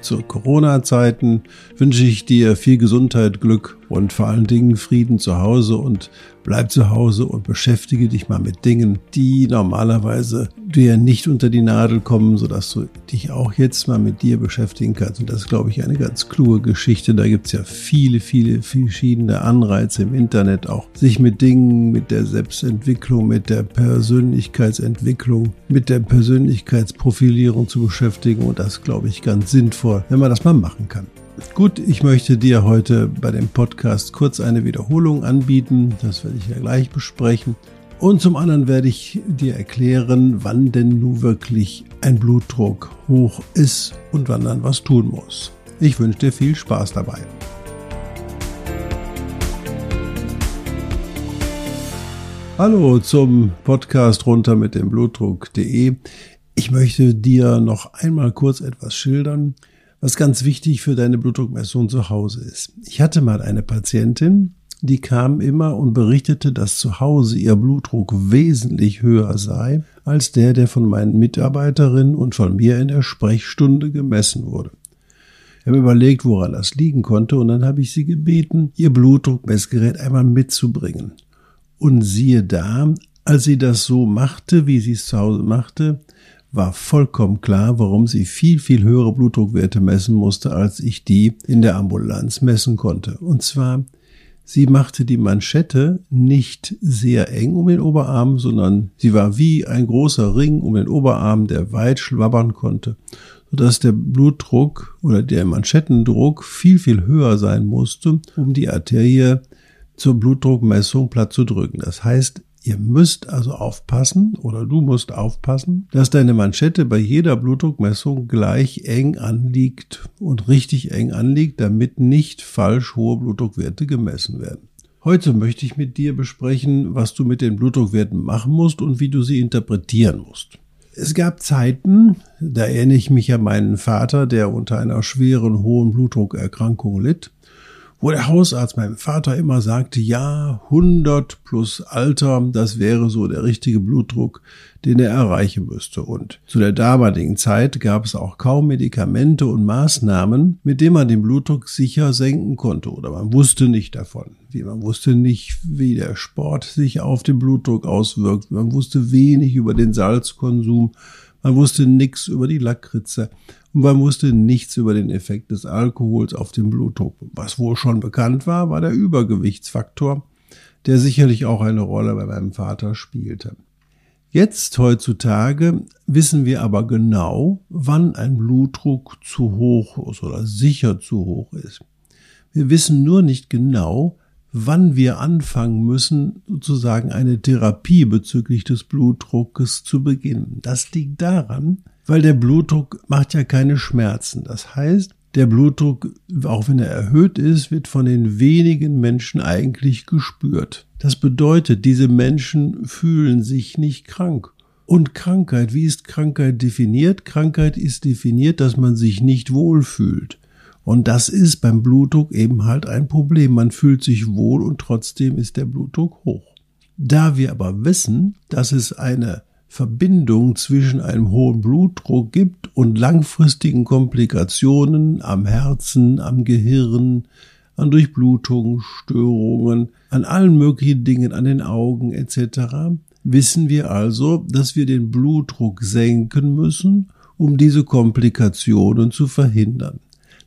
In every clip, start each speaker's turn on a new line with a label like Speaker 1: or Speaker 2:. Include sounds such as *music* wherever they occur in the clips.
Speaker 1: Zu Corona-Zeiten wünsche ich dir viel Gesundheit, Glück und vor allen Dingen Frieden zu Hause und bleib zu Hause und beschäftige dich mal mit Dingen, die normalerweise dir nicht unter die Nadel kommen, sodass du dich auch jetzt mal mit dir beschäftigen kannst. Und das ist, glaube ich, eine ganz kluge Geschichte. Da gibt es ja viele, viele verschiedene Anreize im Internet, auch sich mit Dingen, mit der Selbstentwicklung, mit der Persönlichkeitsentwicklung, mit der Persönlichkeitsprofilierung zu beschäftigen. Und das, glaube ich, ganz sinnvoll, wenn man das mal machen kann. Gut, ich möchte dir heute bei dem Podcast kurz eine Wiederholung anbieten. Das werde ich ja gleich besprechen. Und zum anderen werde ich dir erklären, wann denn nun wirklich ein Blutdruck hoch ist und wann dann was tun muss. Ich wünsche dir viel Spaß dabei. Hallo zum Podcast runter mit dem Blutdruck.de. Ich möchte dir noch einmal kurz etwas schildern, was ganz wichtig für deine Blutdruckmessung zu Hause ist. Ich hatte mal eine Patientin, die kam immer und berichtete, dass zu Hause ihr Blutdruck wesentlich höher sei als der, der von meinen Mitarbeiterinnen und von mir in der Sprechstunde gemessen wurde. Ich habe überlegt, woran das liegen konnte, und dann habe ich sie gebeten, ihr Blutdruckmessgerät einmal mitzubringen. Und siehe da, als sie das so machte, wie sie es zu Hause machte, war vollkommen klar, warum sie viel, viel höhere Blutdruckwerte messen musste, als ich die in der Ambulanz messen konnte. Und zwar, sie machte die Manschette nicht sehr eng um den Oberarm, sondern sie war wie ein großer Ring um den Oberarm, der weit schwabbern konnte, sodass der Blutdruck oder der Manschettendruck viel, viel höher sein musste, um die Arterie zur Blutdruckmessung platt zu drücken. Das heißt, Ihr müsst also aufpassen oder du musst aufpassen, dass deine Manschette bei jeder Blutdruckmessung gleich eng anliegt und richtig eng anliegt, damit nicht falsch hohe Blutdruckwerte gemessen werden. Heute möchte ich mit dir besprechen, was du mit den Blutdruckwerten machen musst und wie du sie interpretieren musst. Es gab Zeiten, da erinnere ich mich an meinen Vater, der unter einer schweren hohen Blutdruckerkrankung litt wo der Hausarzt meinem Vater immer sagte, ja, 100 plus Alter, das wäre so der richtige Blutdruck, den er erreichen müsste. Und zu der damaligen Zeit gab es auch kaum Medikamente und Maßnahmen, mit denen man den Blutdruck sicher senken konnte. Oder man wusste nicht davon. Wie man wusste nicht, wie der Sport sich auf den Blutdruck auswirkt. Man wusste wenig über den Salzkonsum. Man wusste nichts über die Lakritze und man wusste nichts über den Effekt des Alkohols auf den Blutdruck. Was wohl schon bekannt war, war der Übergewichtsfaktor, der sicherlich auch eine Rolle bei meinem Vater spielte. Jetzt heutzutage wissen wir aber genau, wann ein Blutdruck zu hoch ist oder sicher zu hoch ist. Wir wissen nur nicht genau, wann wir anfangen müssen, sozusagen eine Therapie bezüglich des Blutdruckes zu beginnen. Das liegt daran, weil der Blutdruck macht ja keine Schmerzen. Das heißt, der Blutdruck, auch wenn er erhöht ist, wird von den wenigen Menschen eigentlich gespürt. Das bedeutet, diese Menschen fühlen sich nicht krank. Und Krankheit, wie ist Krankheit definiert? Krankheit ist definiert, dass man sich nicht wohlfühlt. Und das ist beim Blutdruck eben halt ein Problem. Man fühlt sich wohl und trotzdem ist der Blutdruck hoch. Da wir aber wissen, dass es eine Verbindung zwischen einem hohen Blutdruck gibt und langfristigen Komplikationen am Herzen, am Gehirn, an Durchblutungen, Störungen, an allen möglichen Dingen, an den Augen etc., wissen wir also, dass wir den Blutdruck senken müssen, um diese Komplikationen zu verhindern.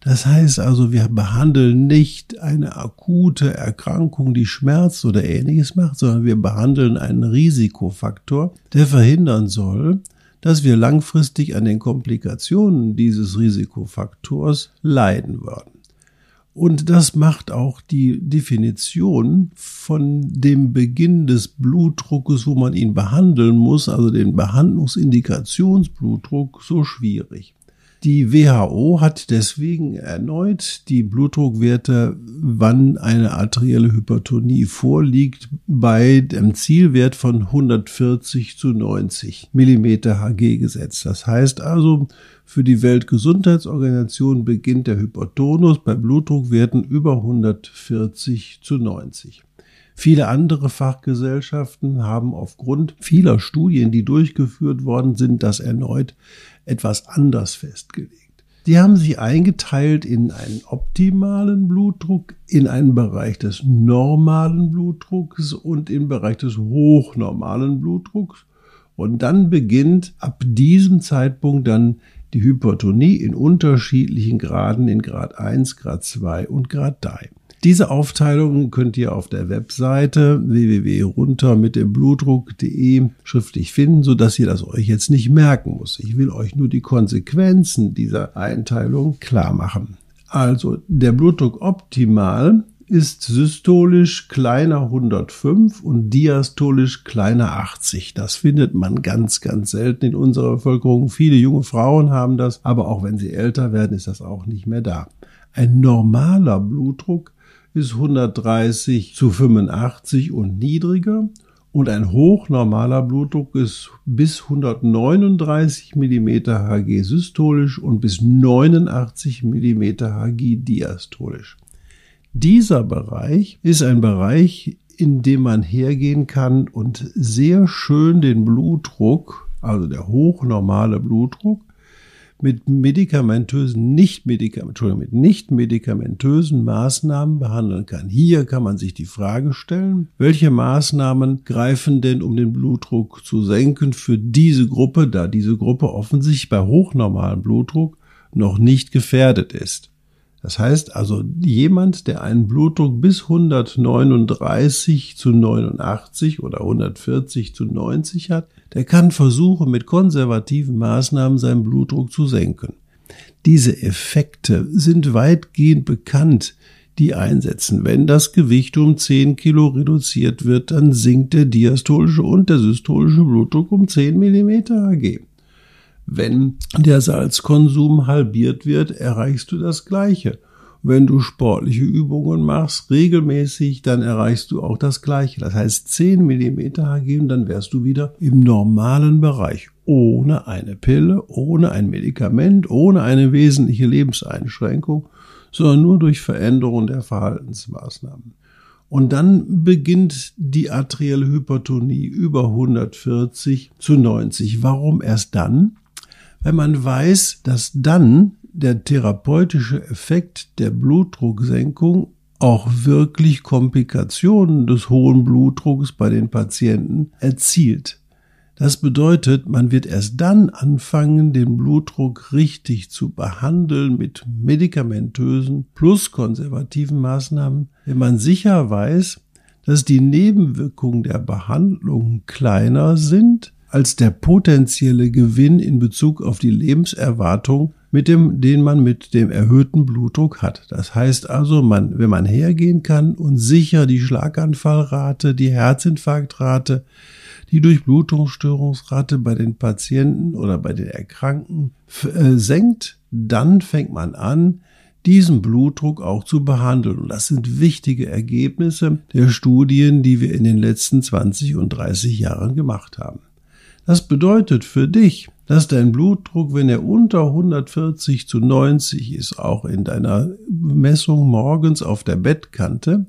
Speaker 1: Das heißt also, wir behandeln nicht eine akute Erkrankung, die Schmerz oder ähnliches macht, sondern wir behandeln einen Risikofaktor, der verhindern soll, dass wir langfristig an den Komplikationen dieses Risikofaktors leiden würden. Und das macht auch die Definition von dem Beginn des Blutdruckes, wo man ihn behandeln muss, also den Behandlungsindikationsblutdruck, so schwierig. Die WHO hat deswegen erneut die Blutdruckwerte, wann eine arterielle Hypertonie vorliegt, bei dem Zielwert von 140 zu 90 Millimeter Hg gesetzt. Das heißt also, für die Weltgesundheitsorganisation beginnt der Hypertonus bei Blutdruckwerten über 140 zu 90. Viele andere Fachgesellschaften haben aufgrund vieler Studien, die durchgeführt worden sind, das erneut etwas anders festgelegt. Die haben sich eingeteilt in einen optimalen Blutdruck, in einen Bereich des normalen Blutdrucks und im Bereich des hochnormalen Blutdrucks. Und dann beginnt ab diesem Zeitpunkt dann die Hypertonie in unterschiedlichen Graden in Grad 1, Grad 2 und Grad 3. Diese Aufteilung könnt ihr auf der Webseite www.runter schriftlich finden, so dass ihr das euch jetzt nicht merken muss. Ich will euch nur die Konsequenzen dieser Einteilung klar machen. Also der Blutdruck optimal ist systolisch kleiner 105 und diastolisch kleiner 80. Das findet man ganz, ganz selten in unserer Bevölkerung. Viele junge Frauen haben das, aber auch wenn sie älter werden, ist das auch nicht mehr da. Ein normaler Blutdruck ist 130 zu 85 und niedriger und ein hochnormaler Blutdruck ist bis 139 mm Hg systolisch und bis 89 mm Hg diastolisch. Dieser Bereich ist ein Bereich, in dem man hergehen kann und sehr schön den Blutdruck, also der hochnormale Blutdruck, mit medikamentösen, nicht Entschuldigung, mit nicht medikamentösen Maßnahmen behandeln kann. Hier kann man sich die Frage stellen, welche Maßnahmen greifen denn, um den Blutdruck zu senken für diese Gruppe, da diese Gruppe offensichtlich bei hochnormalem Blutdruck noch nicht gefährdet ist. Das heißt also, jemand, der einen Blutdruck bis 139 zu 89 oder 140 zu 90 hat, der kann versuchen, mit konservativen Maßnahmen seinen Blutdruck zu senken. Diese Effekte sind weitgehend bekannt, die einsetzen. Wenn das Gewicht um 10 Kilo reduziert wird, dann sinkt der diastolische und der systolische Blutdruck um 10 Millimeter Hg. Wenn der Salzkonsum halbiert wird, erreichst du das Gleiche. Wenn du sportliche Übungen machst, regelmäßig, dann erreichst du auch das Gleiche. Das heißt 10 mm Hg und dann wärst du wieder im normalen Bereich. Ohne eine Pille, ohne ein Medikament, ohne eine wesentliche Lebenseinschränkung, sondern nur durch Veränderung der Verhaltensmaßnahmen. Und dann beginnt die arterielle Hypertonie über 140 zu 90. Warum erst dann? Weil man weiß, dass dann der therapeutische Effekt der Blutdrucksenkung auch wirklich Komplikationen des hohen Blutdrucks bei den Patienten erzielt. Das bedeutet, man wird erst dann anfangen, den Blutdruck richtig zu behandeln mit medikamentösen plus konservativen Maßnahmen, wenn man sicher weiß, dass die Nebenwirkungen der Behandlung kleiner sind als der potenzielle Gewinn in Bezug auf die Lebenserwartung mit dem, den man mit dem erhöhten Blutdruck hat. Das heißt also, man, wenn man hergehen kann und sicher die Schlaganfallrate, die Herzinfarktrate, die Durchblutungsstörungsrate bei den Patienten oder bei den Erkrankten äh, senkt, dann fängt man an, diesen Blutdruck auch zu behandeln. Und das sind wichtige Ergebnisse der Studien, die wir in den letzten 20 und 30 Jahren gemacht haben. Das bedeutet für dich, dass dein Blutdruck, wenn er unter 140 zu 90 ist, auch in deiner Messung morgens auf der Bettkante,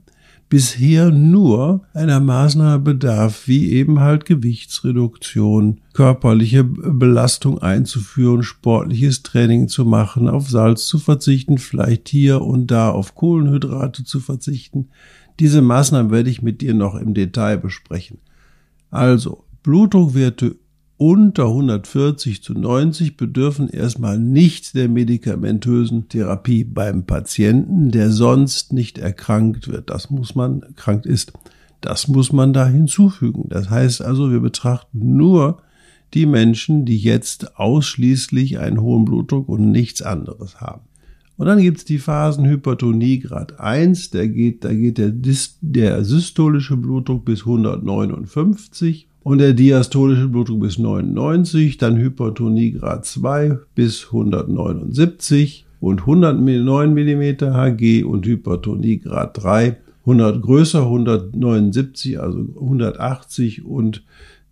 Speaker 1: bisher nur einer Maßnahme bedarf, wie eben halt Gewichtsreduktion, körperliche Belastung einzuführen, sportliches Training zu machen, auf Salz zu verzichten, vielleicht hier und da auf Kohlenhydrate zu verzichten. Diese Maßnahmen werde ich mit dir noch im Detail besprechen. Also, Blutdruckwerte unter 140 zu 90 bedürfen erstmal nicht der medikamentösen Therapie beim Patienten, der sonst nicht erkrankt wird. Das muss man, krankt ist. Das muss man da hinzufügen. Das heißt also, wir betrachten nur die Menschen, die jetzt ausschließlich einen hohen Blutdruck und nichts anderes haben. Und dann gibt's die Phasenhypertonie Grad 1, der geht, da geht der, der systolische Blutdruck bis 159 und der diastolische Blutdruck bis 99, dann Hypertonie Grad 2 bis 179 und 109 mm Hg und Hypertonie Grad 3, 100 größer, 179, also 180 und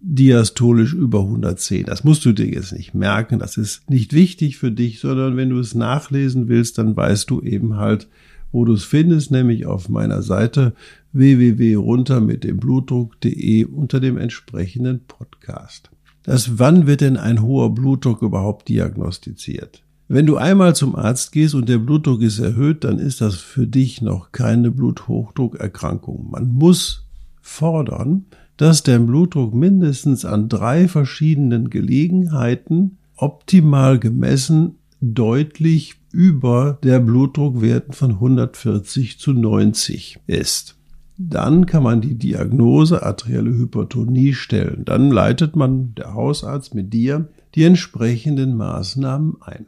Speaker 1: diastolisch über 110. Das musst du dir jetzt nicht merken, das ist nicht wichtig für dich, sondern wenn du es nachlesen willst, dann weißt du eben halt, wo du es findest, nämlich auf meiner Seite www.runter mit dem Blutdruck.de unter dem entsprechenden Podcast. Das wann wird denn ein hoher Blutdruck überhaupt diagnostiziert? Wenn du einmal zum Arzt gehst und der Blutdruck ist erhöht, dann ist das für dich noch keine Bluthochdruckerkrankung. Man muss fordern, dass der Blutdruck mindestens an drei verschiedenen Gelegenheiten optimal gemessen deutlich über der Blutdruckwerten von 140 zu 90 ist. Dann kann man die Diagnose arterielle Hypertonie stellen. Dann leitet man, der Hausarzt mit dir, die entsprechenden Maßnahmen ein.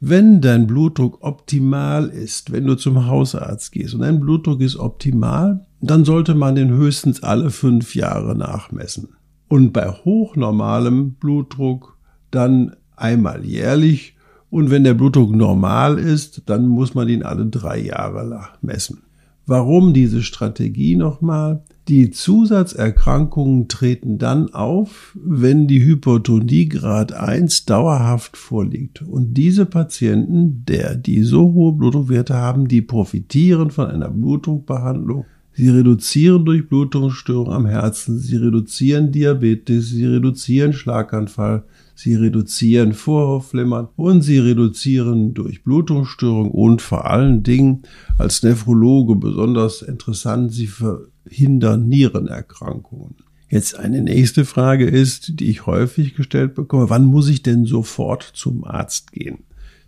Speaker 1: Wenn dein Blutdruck optimal ist, wenn du zum Hausarzt gehst und dein Blutdruck ist optimal, dann sollte man den höchstens alle fünf Jahre nachmessen. Und bei hochnormalem Blutdruck dann einmal jährlich und wenn der Blutdruck normal ist, dann muss man ihn alle drei Jahre messen. Warum diese Strategie nochmal? Die Zusatzerkrankungen treten dann auf, wenn die Hypertonie Grad 1 dauerhaft vorliegt. Und diese Patienten, der die so hohe Blutdruckwerte haben, die profitieren von einer Blutdruckbehandlung. Sie reduzieren Durchblutungsstörungen am Herzen, sie reduzieren Diabetes, sie reduzieren Schlaganfall, sie reduzieren Vorhofflimmern und sie reduzieren Durchblutungsstörungen und vor allen Dingen als Nephrologe besonders interessant, sie verhindern Nierenerkrankungen. Jetzt eine nächste Frage ist, die ich häufig gestellt bekomme, wann muss ich denn sofort zum Arzt gehen?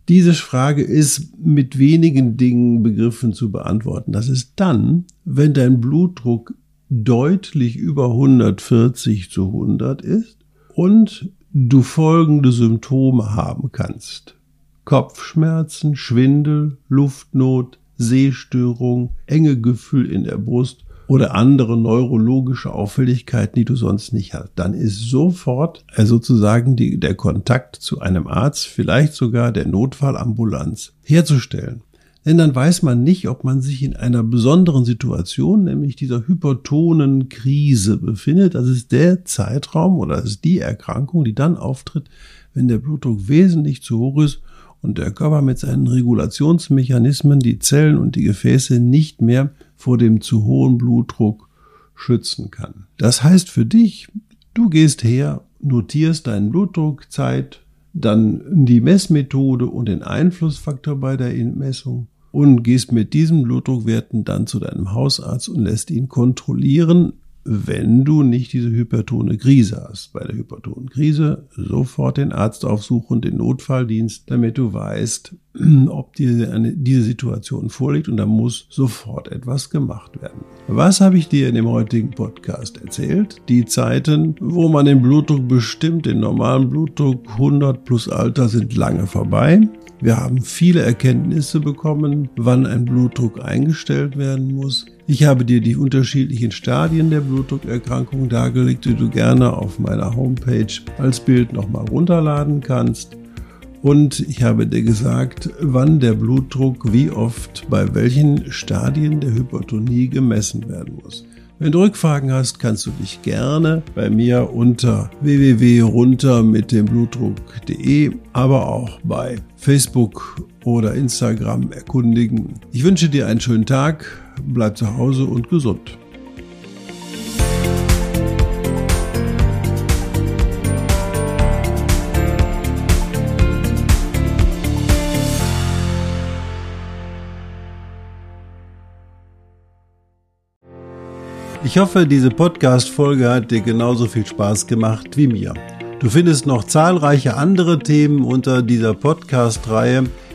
Speaker 1: Diese Frage ist mit wenigen Dingen begriffen zu beantworten. Das ist dann, wenn dein Blutdruck deutlich über 140 zu 100 ist und du folgende Symptome haben kannst. Kopfschmerzen, Schwindel, Luftnot, Sehstörung, enge Gefühl in der Brust oder andere neurologische Auffälligkeiten, die du sonst nicht hast, dann ist sofort äh, sozusagen die, der Kontakt zu einem Arzt, vielleicht sogar der Notfallambulanz herzustellen. Denn dann weiß man nicht, ob man sich in einer besonderen Situation, nämlich dieser hypertonen Krise befindet. Das ist der Zeitraum oder das ist die Erkrankung, die dann auftritt, wenn der Blutdruck wesentlich zu hoch ist und der Körper mit seinen Regulationsmechanismen die Zellen und die Gefäße nicht mehr vor dem zu hohen Blutdruck schützen kann. Das heißt für dich, du gehst her, notierst deinen Blutdruck, Zeit, dann die Messmethode und den Einflussfaktor bei der Messung und gehst mit diesen Blutdruckwerten dann zu deinem Hausarzt und lässt ihn kontrollieren, wenn du nicht diese hypertone Krise hast. Bei der hypertonen Krise sofort den Arzt aufsuchen, den Notfalldienst, damit du weißt, *clears throat* ob dir eine, diese Situation vorliegt und da muss sofort etwas gemacht werden. Was habe ich dir in dem heutigen Podcast erzählt? Die Zeiten, wo man den Blutdruck bestimmt, den normalen Blutdruck 100 plus Alter sind lange vorbei. Wir haben viele Erkenntnisse bekommen, wann ein Blutdruck eingestellt werden muss. Ich habe dir die unterschiedlichen Stadien der Blutdruckerkrankung dargelegt, die du gerne auf meiner Homepage als Bild nochmal runterladen kannst. Und ich habe dir gesagt, wann der Blutdruck wie oft bei welchen Stadien der Hypertonie gemessen werden muss. Wenn du Rückfragen hast, kannst du dich gerne bei mir unter www.runter mit dem Blutdruck.de, aber auch bei Facebook oder Instagram erkundigen. Ich wünsche dir einen schönen Tag, bleib zu Hause und gesund. Ich hoffe, diese Podcast-Folge hat dir genauso viel Spaß gemacht wie mir. Du findest noch zahlreiche andere Themen unter dieser Podcast-Reihe,